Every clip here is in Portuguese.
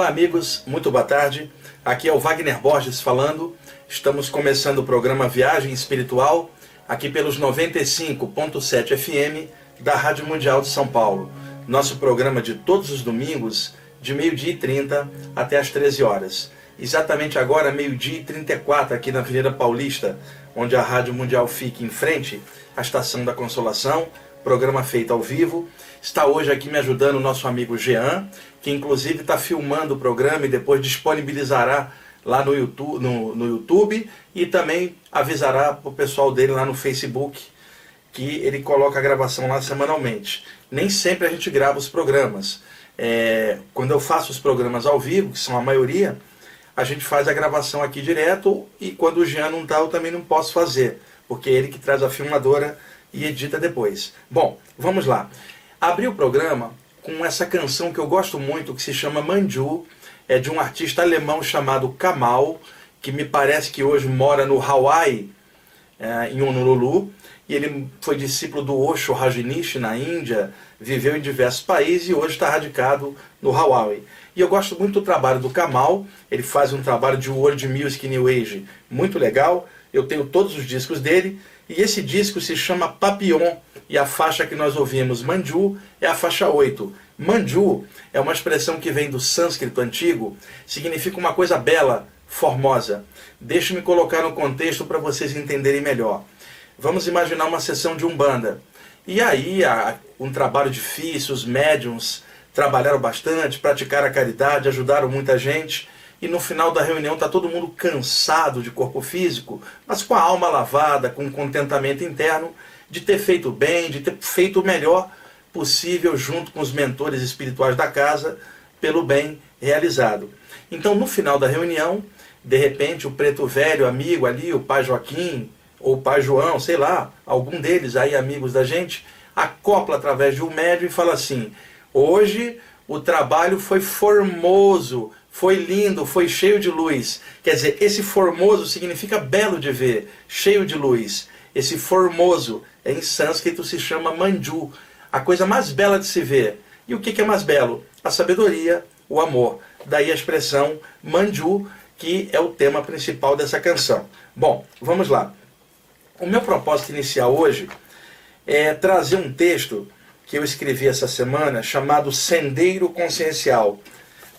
Olá, amigos, muito boa tarde. Aqui é o Wagner Borges falando. Estamos começando o programa Viagem Espiritual, aqui pelos 95.7 FM da Rádio Mundial de São Paulo. Nosso programa de todos os domingos, de meio-dia e 30 até as 13 horas. Exatamente agora, meio-dia e 34, aqui na Avenida Paulista, onde a Rádio Mundial fica em frente à Estação da Consolação, programa feito ao vivo. Está hoje aqui me ajudando o nosso amigo Jean, que inclusive está filmando o programa e depois disponibilizará lá no YouTube, no, no YouTube e também avisará para o pessoal dele lá no Facebook que ele coloca a gravação lá semanalmente. Nem sempre a gente grava os programas. É, quando eu faço os programas ao vivo, que são a maioria, a gente faz a gravação aqui direto e quando o Jean não está eu também não posso fazer, porque é ele que traz a filmadora e edita depois. Bom, vamos lá. Abri o programa com essa canção que eu gosto muito, que se chama Manju, é de um artista alemão chamado Kamal, que me parece que hoje mora no Hawaii, é, em Honolulu, e ele foi discípulo do Osho Rajneesh na Índia, viveu em diversos países e hoje está radicado no Hawaii. E eu gosto muito do trabalho do Kamal, ele faz um trabalho de world music new age muito legal, eu tenho todos os discos dele, e esse disco se chama Papillon, e a faixa que nós ouvimos, Manju, é a faixa 8. Manju é uma expressão que vem do sânscrito antigo, significa uma coisa bela, formosa. Deixe-me colocar no contexto para vocês entenderem melhor. Vamos imaginar uma sessão de umbanda. E aí, um trabalho difícil, os médiums trabalharam bastante, praticaram a caridade, ajudaram muita gente. E no final da reunião está todo mundo cansado de corpo físico, mas com a alma lavada, com contentamento interno de ter feito bem, de ter feito o melhor possível junto com os mentores espirituais da casa, pelo bem realizado. Então, no final da reunião, de repente, o preto velho, amigo ali, o pai Joaquim, ou o pai João, sei lá, algum deles aí, amigos da gente, acopla através de um médium e fala assim: hoje o trabalho foi formoso, foi lindo, foi cheio de luz. Quer dizer, esse formoso significa belo de ver, cheio de luz. Esse formoso em sânscrito se chama manju, a coisa mais bela de se ver. E o que é mais belo? A sabedoria, o amor. Daí a expressão manju, que é o tema principal dessa canção. Bom, vamos lá. O meu propósito inicial hoje é trazer um texto que eu escrevi essa semana chamado Sendeiro Consciencial.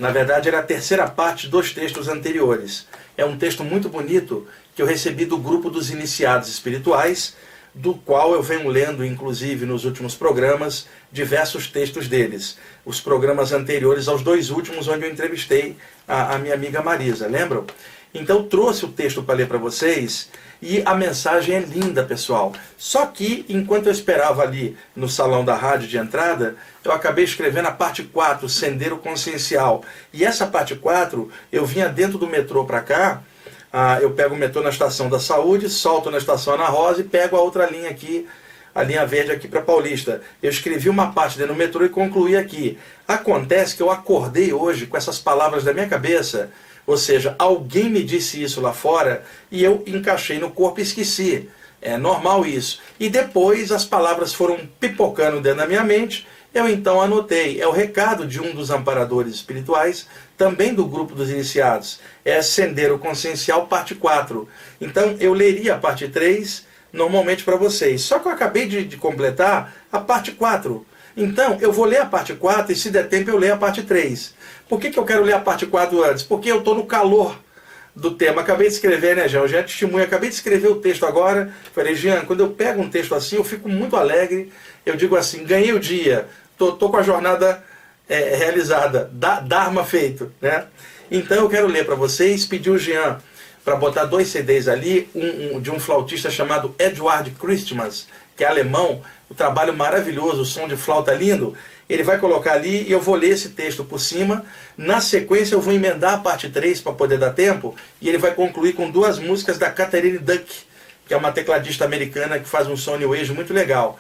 Na verdade, era a terceira parte dos textos anteriores. É um texto muito bonito que eu recebi do grupo dos iniciados espirituais do qual eu venho lendo, inclusive nos últimos programas, diversos textos deles. Os programas anteriores aos dois últimos, onde eu entrevistei a, a minha amiga Marisa, lembram? Então trouxe o texto para ler para vocês e a mensagem é linda, pessoal. Só que enquanto eu esperava ali no salão da rádio de entrada, eu acabei escrevendo a parte 4, Sendeiro Consciencial. E essa parte 4, eu vinha dentro do metrô para cá, ah, eu pego o metrô na estação da saúde, solto na estação Ana Rosa e pego a outra linha aqui, a linha verde aqui para Paulista. Eu escrevi uma parte dentro do metrô e concluí aqui. Acontece que eu acordei hoje com essas palavras da minha cabeça ou seja, alguém me disse isso lá fora e eu encaixei no corpo e esqueci. É normal isso. E depois as palavras foram pipocando dentro da minha mente. Eu então anotei. É o recado de um dos amparadores espirituais, também do grupo dos iniciados. É Ascender o Consciencial, parte 4. Então eu leria a parte 3 normalmente para vocês. Só que eu acabei de, de completar a parte 4. Então, eu vou ler a parte 4 e, se der tempo, eu leio a parte 3. Por que, que eu quero ler a parte 4 antes? Porque eu estou no calor do tema. Acabei de escrever, né, Jean? Eu já testemunho, acabei de escrever o texto agora. Falei, Jean, quando eu pego um texto assim, eu fico muito alegre. Eu digo assim, ganhei o dia, tô, tô com a jornada é, realizada, da, Dharma feito, né? Então eu quero ler para vocês, pedir o Jean para botar dois CDs ali, um, um, de um flautista chamado Edward Christmas, que é alemão, o trabalho maravilhoso, o som de flauta lindo, ele vai colocar ali e eu vou ler esse texto por cima. Na sequência eu vou emendar a parte 3 para poder dar tempo e ele vai concluir com duas músicas da Catherine Duck, que é uma tecladista americana que faz um som new age muito legal.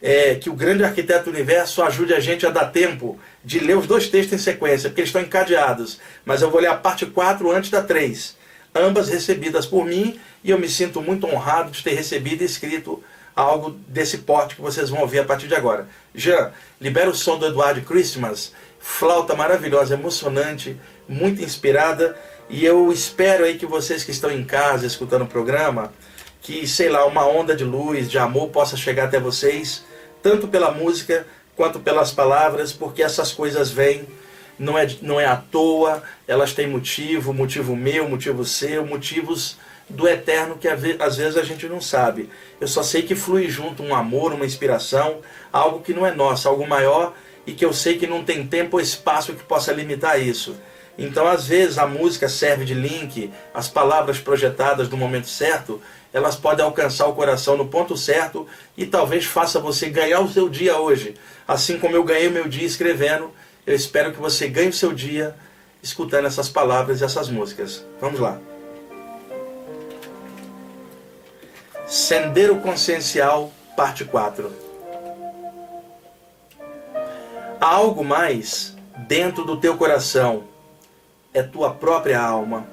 É, que o grande arquiteto do universo ajude a gente a dar tempo de ler os dois textos em sequência, porque eles estão encadeados. Mas eu vou ler a parte 4 antes da 3. Ambas recebidas por mim e eu me sinto muito honrado de ter recebido e escrito algo desse porte que vocês vão ouvir a partir de agora. Jean, libera o som do Eduardo Christmas, flauta maravilhosa, emocionante, muito inspirada, e eu espero aí que vocês que estão em casa escutando o programa, que, sei lá, uma onda de luz, de amor possa chegar até vocês, tanto pela música quanto pelas palavras, porque essas coisas vêm, não é, não é à toa, elas têm motivo, motivo meu, motivo seu, motivos do eterno que às vezes a gente não sabe. Eu só sei que flui junto um amor, uma inspiração, algo que não é nosso, algo maior e que eu sei que não tem tempo ou espaço que possa limitar isso. Então, às vezes, a música serve de link, as palavras projetadas no momento certo, elas podem alcançar o coração no ponto certo e talvez faça você ganhar o seu dia hoje. Assim como eu ganhei o meu dia escrevendo, eu espero que você ganhe o seu dia escutando essas palavras e essas músicas. Vamos lá. Sendero Consciencial, parte 4. Há algo mais dentro do teu coração, é tua própria alma.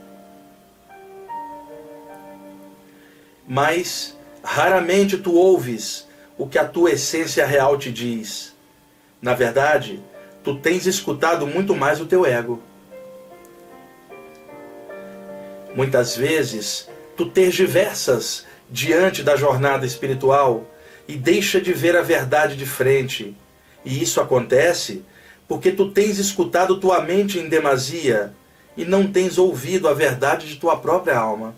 Mas raramente tu ouves o que a tua essência real te diz. Na verdade, tu tens escutado muito mais o teu ego. Muitas vezes, tu tergiversas diante da jornada espiritual e deixa de ver a verdade de frente. E isso acontece porque tu tens escutado tua mente em demasia e não tens ouvido a verdade de tua própria alma.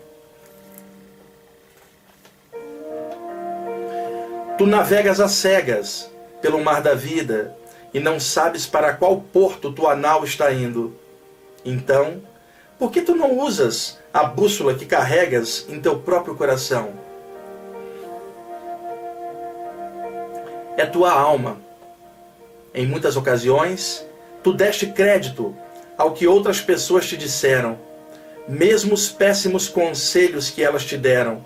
Tu navegas às cegas pelo mar da vida e não sabes para qual porto tua nau está indo. Então, por que tu não usas a bússola que carregas em teu próprio coração? É tua alma. Em muitas ocasiões, tu deste crédito ao que outras pessoas te disseram, mesmo os péssimos conselhos que elas te deram,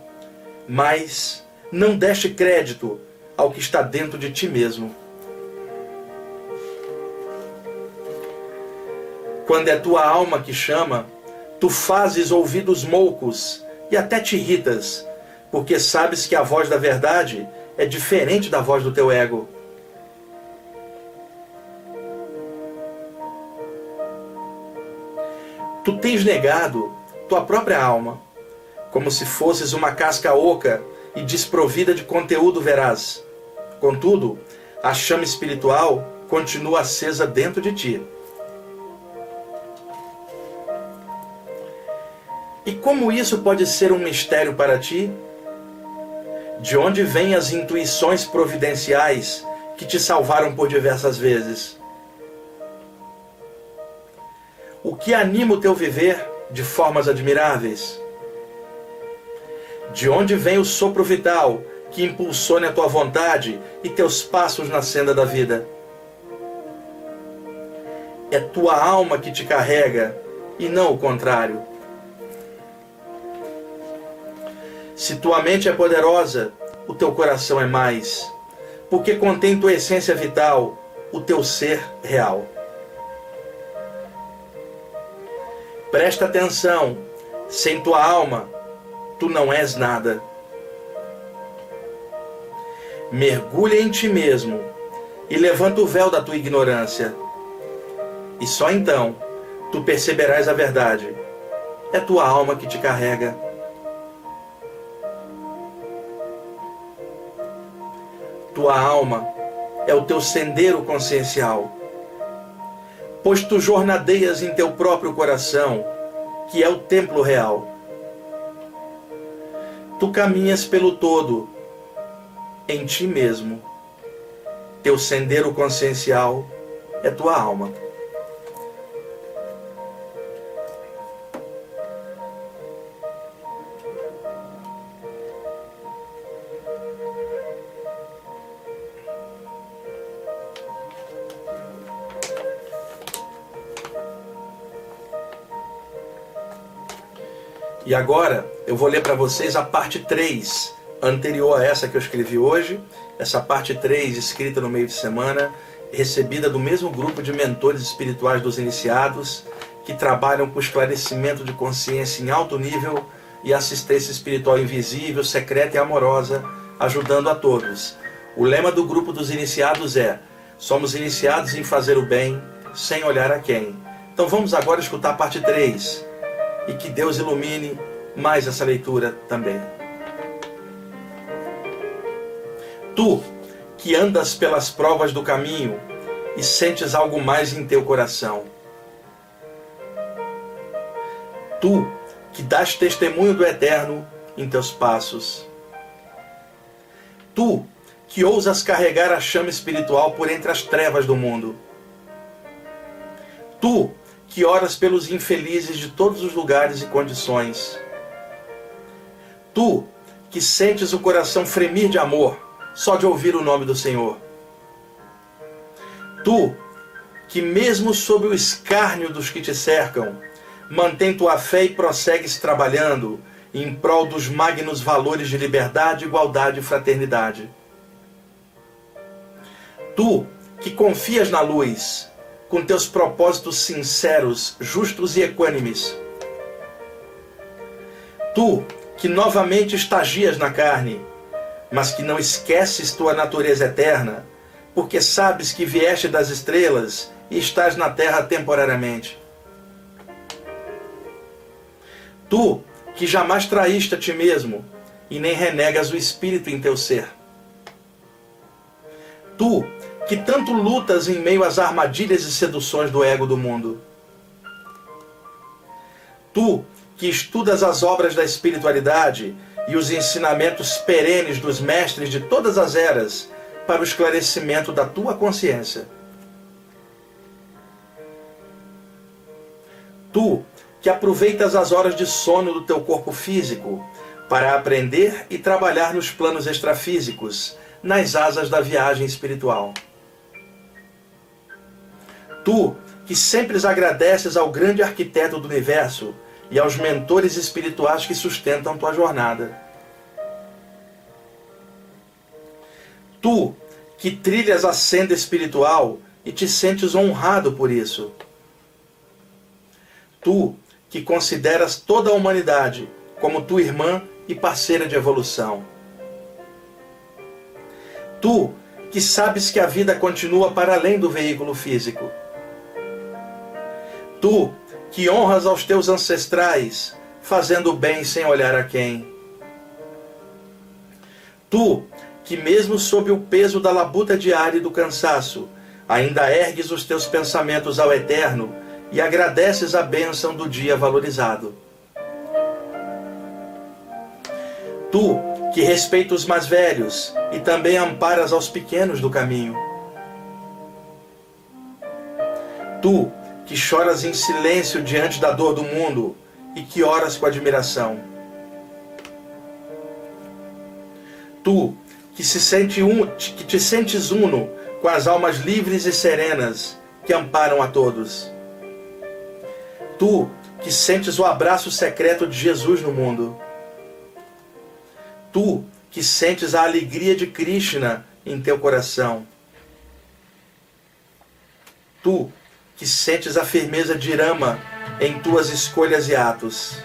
mas não deste crédito ao que está dentro de ti mesmo. Quando é tua alma que chama, tu fazes ouvidos moucos e até te irritas, porque sabes que a voz da verdade é diferente da voz do teu ego. Tu tens negado tua própria alma, como se fosses uma casca oca e desprovida de conteúdo veraz. Contudo, a chama espiritual continua acesa dentro de ti. E como isso pode ser um mistério para ti? De onde vêm as intuições providenciais que te salvaram por diversas vezes? O que anima o teu viver de formas admiráveis? De onde vem o sopro vital que impulsione a tua vontade e teus passos na senda da vida? É tua alma que te carrega e não o contrário. Se tua mente é poderosa, o teu coração é mais, porque contém tua essência vital, o teu ser real. Presta atenção, sem tua alma, tu não és nada. Mergulha em ti mesmo e levanta o véu da tua ignorância. E só então tu perceberás a verdade. É tua alma que te carrega. Tua alma é o teu sendeiro consciencial. Pois tu jornadeias em teu próprio coração, que é o templo real. Tu caminhas pelo todo, em ti mesmo. Teu sendeiro consciencial é tua alma. E agora eu vou ler para vocês a parte 3, anterior a essa que eu escrevi hoje. Essa parte 3, escrita no meio de semana, recebida do mesmo grupo de mentores espirituais dos iniciados, que trabalham com esclarecimento de consciência em alto nível e assistência espiritual invisível, secreta e amorosa, ajudando a todos. O lema do grupo dos iniciados é: Somos iniciados em fazer o bem, sem olhar a quem. Então vamos agora escutar a parte 3 e que Deus ilumine mais essa leitura também. Tu, que andas pelas provas do caminho e sentes algo mais em teu coração. Tu, que dás testemunho do eterno em teus passos. Tu, que ousas carregar a chama espiritual por entre as trevas do mundo. Tu, que oras pelos infelizes de todos os lugares e condições. Tu, que sentes o coração fremir de amor só de ouvir o nome do Senhor. Tu, que mesmo sob o escárnio dos que te cercam, mantém tua fé e prossegues trabalhando em prol dos magnos valores de liberdade, igualdade e fraternidade. Tu, que confias na luz, com teus propósitos sinceros, justos e equânimes. Tu, que novamente estagias na carne, mas que não esqueces tua natureza eterna, porque sabes que vieste das estrelas e estás na terra temporariamente. Tu, que jamais traíste a ti mesmo e nem renegas o espírito em teu ser. Tu, que tanto lutas em meio às armadilhas e seduções do ego do mundo. Tu, que estudas as obras da espiritualidade e os ensinamentos perenes dos mestres de todas as eras para o esclarecimento da tua consciência. Tu, que aproveitas as horas de sono do teu corpo físico para aprender e trabalhar nos planos extrafísicos, nas asas da viagem espiritual. Tu, que sempre agradeces ao grande arquiteto do universo e aos mentores espirituais que sustentam tua jornada. Tu, que trilhas a senda espiritual e te sentes honrado por isso. Tu, que consideras toda a humanidade como tua irmã e parceira de evolução. Tu, que sabes que a vida continua para além do veículo físico Tu, que honras aos teus ancestrais, fazendo bem sem olhar a quem. Tu, que mesmo sob o peso da labuta diária e do cansaço, ainda ergues os teus pensamentos ao Eterno e agradeces a bênção do dia valorizado. Tu, que respeita os mais velhos e também amparas aos pequenos do caminho. Tu, que choras em silêncio diante da dor do mundo e que oras com admiração. Tu, que, se sente que te sentes uno com as almas livres e serenas que amparam a todos. Tu, que sentes o abraço secreto de Jesus no mundo. Tu, que sentes a alegria de Krishna em teu coração. Tu, que sentes a firmeza de Rama em tuas escolhas e atos.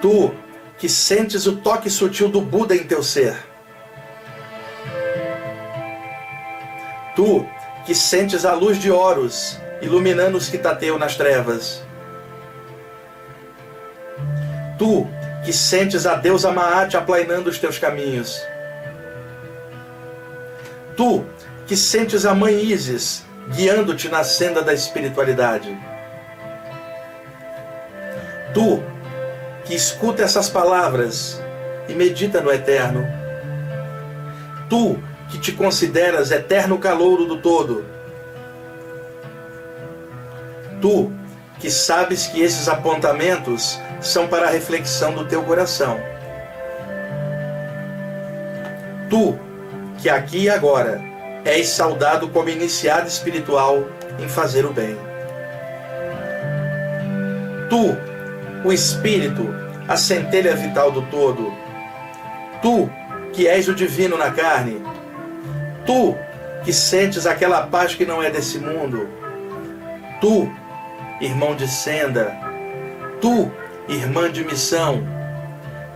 Tu, que sentes o toque sutil do Buda em teu ser. Tu, que sentes a luz de Horus iluminando os que tateiam nas trevas. Tu, que sentes a deusa Maat aplainando os teus caminhos. Tu, que sentes a mãe Isis guiando-te na senda da espiritualidade. Tu, que escuta essas palavras e medita no eterno. Tu, que te consideras eterno calouro do todo. Tu, que sabes que esses apontamentos são para a reflexão do teu coração. Tu, que aqui e agora és saudado como iniciado espiritual em fazer o bem. Tu, o Espírito, a centelha vital do todo. Tu, que és o divino na carne. Tu, que sentes aquela paz que não é desse mundo. Tu, irmão de senda. Tu, irmã de missão.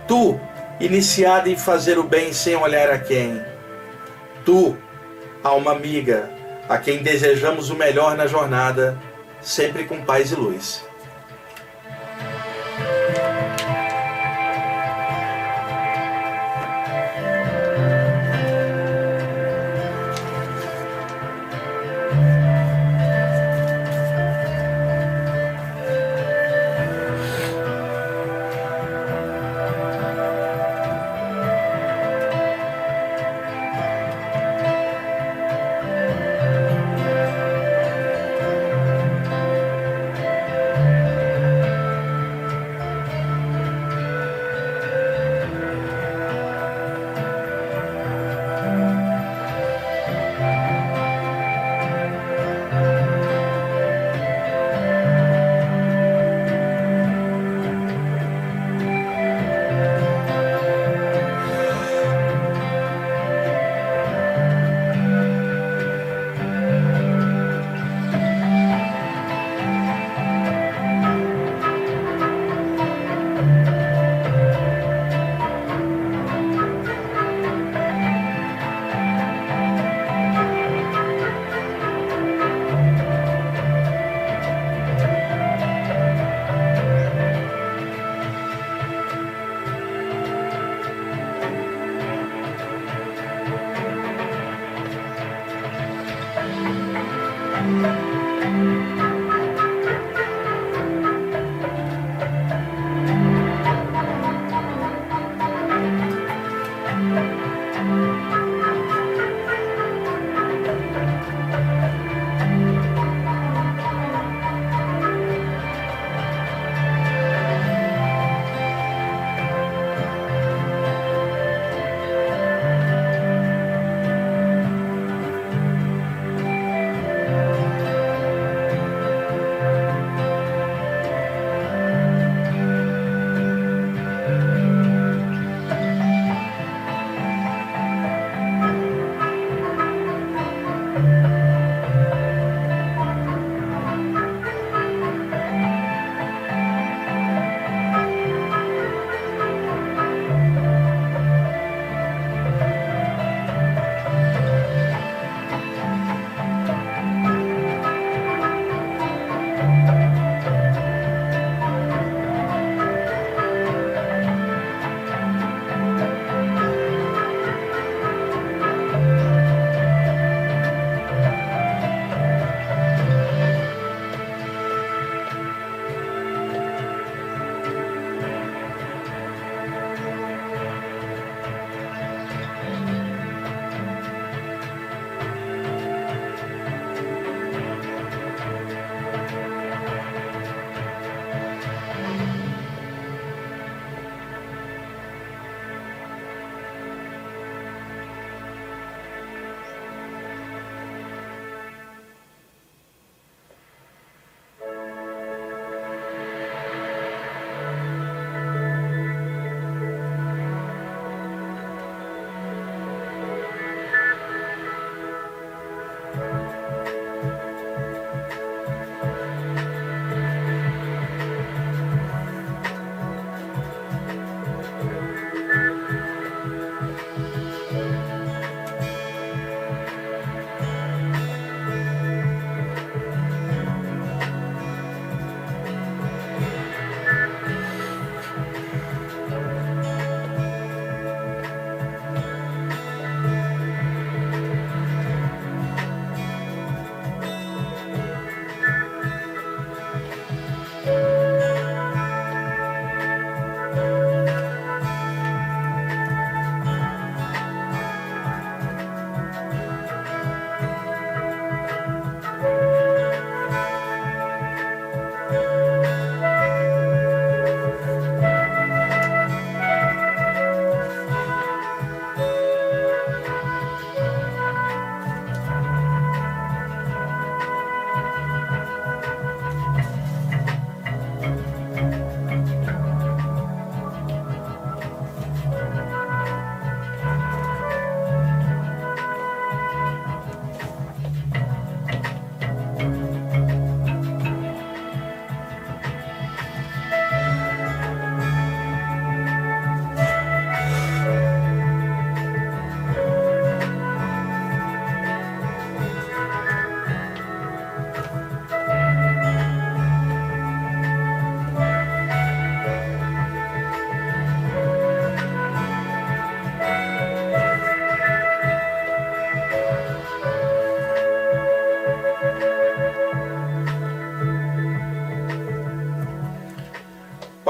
Tu, iniciada em fazer o bem sem olhar a quem. Tu, alma amiga, a quem desejamos o melhor na jornada, sempre com paz e luz.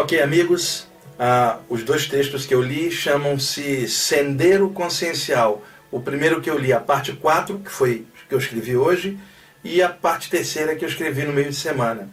Ok, amigos, ah, os dois textos que eu li chamam-se Sendero Consciencial. O primeiro que eu li, a parte 4, que foi que eu escrevi hoje, e a parte terceira que eu escrevi no meio de semana.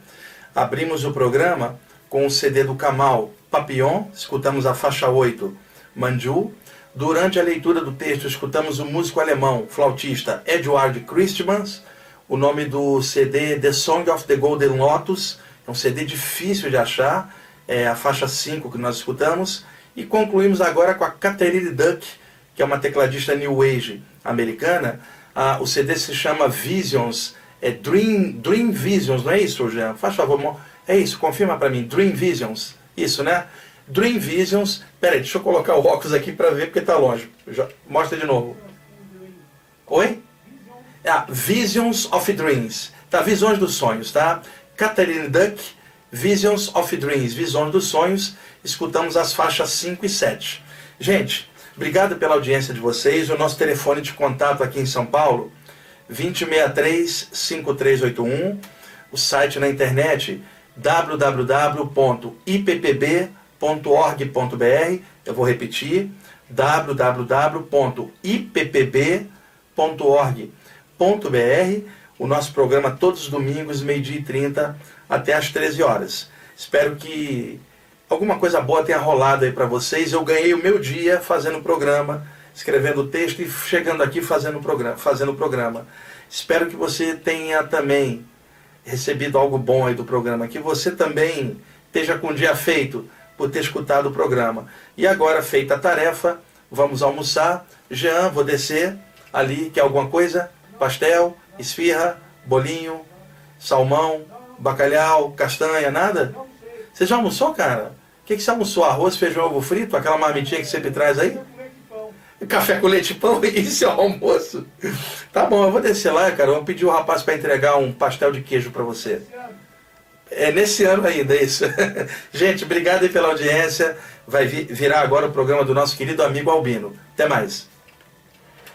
Abrimos o programa com o CD do Kamal, Papillon, escutamos a faixa 8, Manju. Durante a leitura do texto, escutamos o músico alemão, flautista Edward Christmans. O nome do CD The Song of the Golden Lotus, é um CD difícil de achar, é a faixa 5 que nós escutamos. E concluímos agora com a Catherine Duck, que é uma tecladista New Age americana. Ah, o CD se chama Visions, é Dream, Dream Visions, não é isso, Jean? Faz favor, é isso, confirma para mim, Dream Visions, isso, né? Dream Visions, peraí, deixa eu colocar o óculos aqui para ver porque está longe. Mostra de novo. Oi? Ah, Visions of Dreams, tá? Visões dos sonhos, tá? Catherine Duck, Visions of Dreams, Visões dos Sonhos, escutamos as faixas 5 e 7. Gente, obrigado pela audiência de vocês. O nosso telefone de contato aqui em São Paulo, 2063-5381. O site na internet, www.ippb.org.br. Eu vou repetir, www.ippb.org.br. O nosso programa todos os domingos, meio-dia e 30 até às 13 horas. Espero que alguma coisa boa tenha rolado aí para vocês. Eu ganhei o meu dia fazendo o programa, escrevendo o texto e chegando aqui fazendo o programa. Fazendo programa. Espero que você tenha também recebido algo bom aí do programa, que você também esteja com o dia feito por ter escutado o programa. E agora, feita a tarefa, vamos almoçar. Jean, vou descer ali, quer alguma coisa? Pastel, esfirra, bolinho, salmão, bacalhau, castanha, nada? Você já almoçou, cara? O que, que você almoçou? Arroz, feijão, ovo frito? Aquela marmitinha que sempre traz aí? Café com leite e pão, isso é o almoço. Tá bom, eu vou descer lá, cara. Eu vou pedir o rapaz para entregar um pastel de queijo para você. É nesse ano ainda, é isso. Gente, obrigado aí pela audiência. Vai virar agora o programa do nosso querido amigo Albino. Até mais.